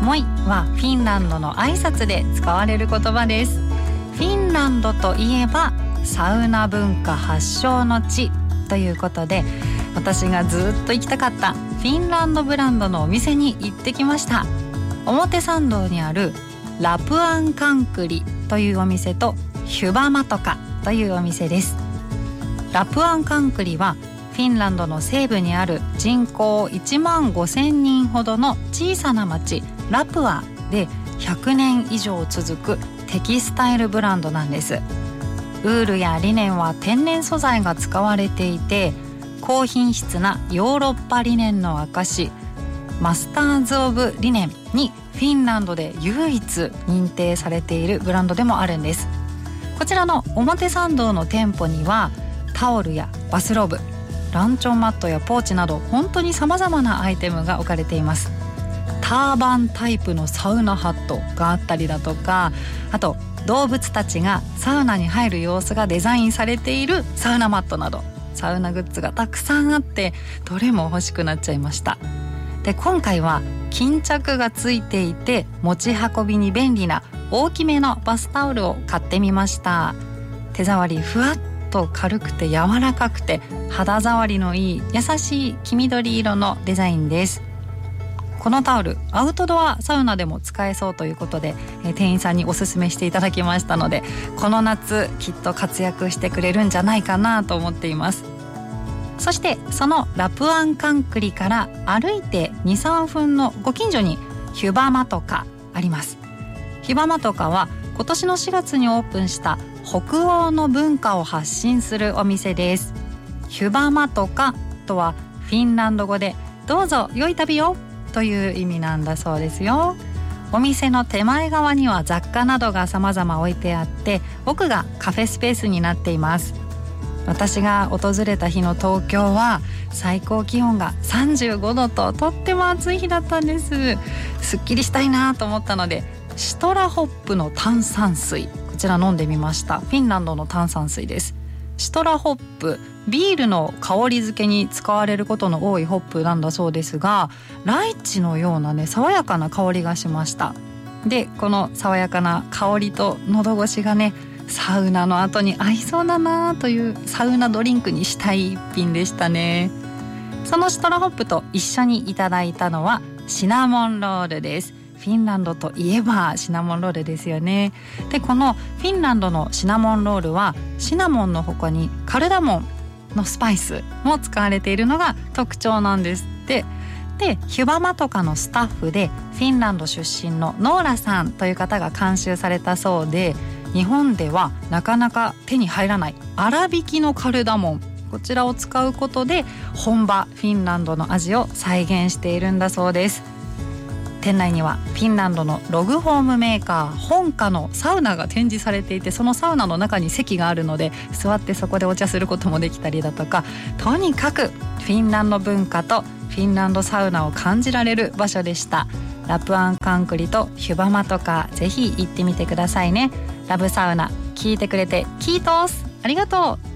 もいはフィンランドの挨拶で使われる言葉です。フィンランドといえばサウナ文化発祥の地ということで私がずっと行きたかったフィンランドブランドのお店に行ってきました。表参道にあるラプアンカンクリというお店とヒュバマトカというお店です。ラプアンカンクリはフィンランドの西部にある人口1万5千人ほどの小さな町ラプアで100年以上続くテキスタイルブランドなんです。ウールやリネンは天然素材が使われていて高品質なヨーロッパリネンの証マスターズ・オブ・リネンにフィンランドで唯一認定されているブランドでもあるんです。こちらの表参道の店舗にはタオルやバスローブランチョンマットやポーチなど本当に様々なアイテムが置かれています。ターバンタイプのサウナハットがあったりだとかあと動物たちがサウナに入る様子がデザインされているサウナマットなどサウナグッズがたくさんあってどれも欲しくなっちゃいました。で今回は巾着がついていて持ち運びに便利な大きめのバスタオルを買ってみました。手触りふわっと軽くて柔らかくて肌触りのいい優しい黄緑色のデザインです。このタオルアウトドアサウナでも使えそうということで、え店員さんにおすすめしていただきましたのでこの夏きっと活躍してくれるんじゃないかなと思っています。そしてそのラプアンカンクリから歩いて23分のご近所にヒュバマトカあります。ヒュバマトカは今年の4月にオープンした北欧の文化を発信するお店です。ヒュバマトカとはフィンランド語でどうぞ良い旅をという意味なんだそうですよ。お店の手前側には雑貨などが様々置いてあって奥がカフェスペースになっています。私が訪れた日の東京は最高気温が35度ととっても暑い日だったんです。すっきりしたいなと思ったのでシトラホップの炭酸水。こちら飲んでみました。フィンランドの炭酸水です。シトラホップビールの香り付けに使われることの多いホップなんだそうですがライチのようなね爽やかな香りがしました。でこの爽やかな香りと喉越しがねサウナの後に合いそうだなというサウナドリンクにしたい一品でしたね。そのシトラホップと一緒にいただいたのはシナモンロールです。フィンランドといえばシナモンロールですよね。でこのフィンランドのシナモンロールはシナモンの他にカルダモンのスパイスも使われているのが特徴なんですって。でヒュバマとかのスタッフでフィンランド出身のノーラさんという方が監修されたそうで日本ではなかなか手に入らない粗挽きのカルダモン。こちらを使うことで本場フィンランドの味を再現しているんだそうです。店内にはフィンランドのログホームメーカー本家のサウナが展示されていてそのサウナの中に席があるので座ってそこでお茶することもできたりだとかとにかくフィンランド文化とフィンランドサウナを感じられる場所でした。ラプアンカンクリとヒュバマとかぜひ行ってみてくださいね。ラブサウナ聞いてくれてキートース。ありがとう。